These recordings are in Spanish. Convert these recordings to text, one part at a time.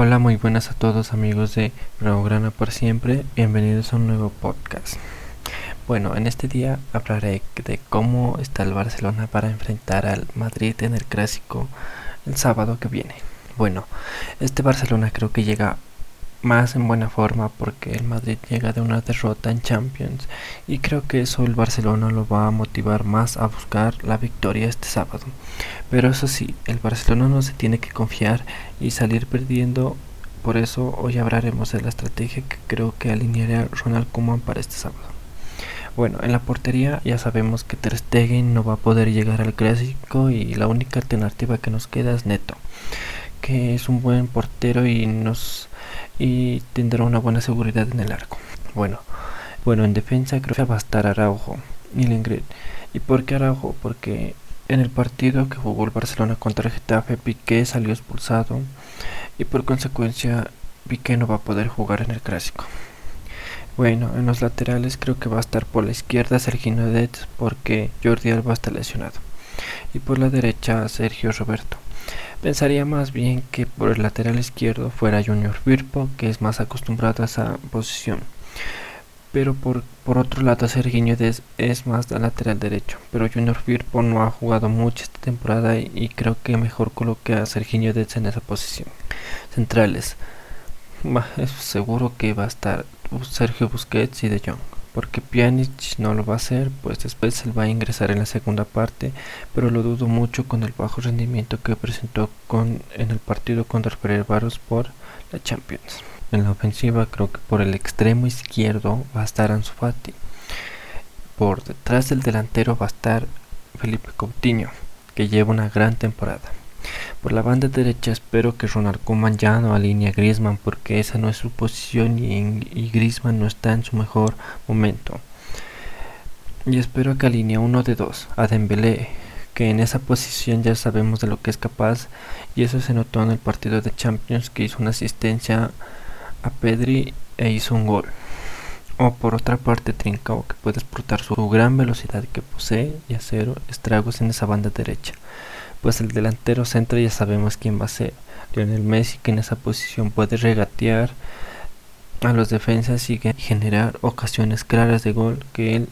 Hola, muy buenas a todos amigos de Grana por siempre, bienvenidos a un nuevo podcast. Bueno, en este día hablaré de cómo está el Barcelona para enfrentar al Madrid en el clásico el sábado que viene. Bueno, este Barcelona creo que llega más en buena forma porque el Madrid llega de una derrota en Champions y creo que eso el Barcelona lo va a motivar más a buscar la victoria este sábado. Pero eso sí, el Barcelona no se tiene que confiar y salir perdiendo. Por eso hoy hablaremos de la estrategia que creo que alineará Ronald Koeman para este sábado. Bueno, en la portería ya sabemos que Ter Stegen no va a poder llegar al clásico y la única alternativa que nos queda es Neto, que es un buen portero y nos y tendrá una buena seguridad en el arco. Bueno, bueno, en defensa creo que va a estar Araujo y. ¿Y por qué Araujo? Porque en el partido que jugó el Barcelona contra el Getafe, Piqué salió expulsado y por consecuencia Piqué no va a poder jugar en el clásico. Bueno, en los laterales creo que va a estar por la izquierda Sergio Dets porque Jordi Alba está lesionado. Y por la derecha Sergio Roberto. Pensaría más bien que por el lateral izquierdo fuera Junior Firpo, que es más acostumbrado a esa posición. Pero por, por otro lado, Serginho es, es más lateral derecho. Pero Junior Firpo no ha jugado mucho esta temporada y, creo que mejor coloque a Serginho Dez en esa posición. Centrales. es seguro que va a estar Sergio Busquets y De Jong porque Pjanic no lo va a hacer, pues después él va a ingresar en la segunda parte, pero lo dudo mucho con el bajo rendimiento que presentó con, en el partido contra Barros por la Champions. En la ofensiva creo que por el extremo izquierdo va a estar Ansu Fati. Por detrás del delantero va a estar Felipe Coutinho, que lleva una gran temporada. Por la banda derecha espero que Ronald Koeman ya no alinee a Griezmann porque esa no es su posición y, Griezmann no está en su mejor momento. Y espero que alinee uno de dos, a Dembélé, que en esa posición ya sabemos de lo que es capaz y eso se notó en el partido de Champions que hizo una asistencia a Pedri e hizo un gol. O por otra parte Trincao que puede explotar su gran velocidad que posee y hacer estragos en esa banda derecha pues el delantero centro ya sabemos quién va a ser. Lionel Messi que en esa posición puede regatear a los defensas y generar ocasiones claras de gol que él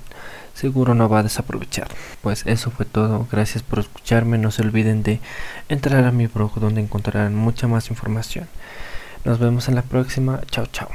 seguro no va a desaprovechar. Pues eso fue todo, gracias por escucharme, no se olviden de entrar a mi blog donde encontrarán mucha más información. Nos vemos en la próxima, chao chao.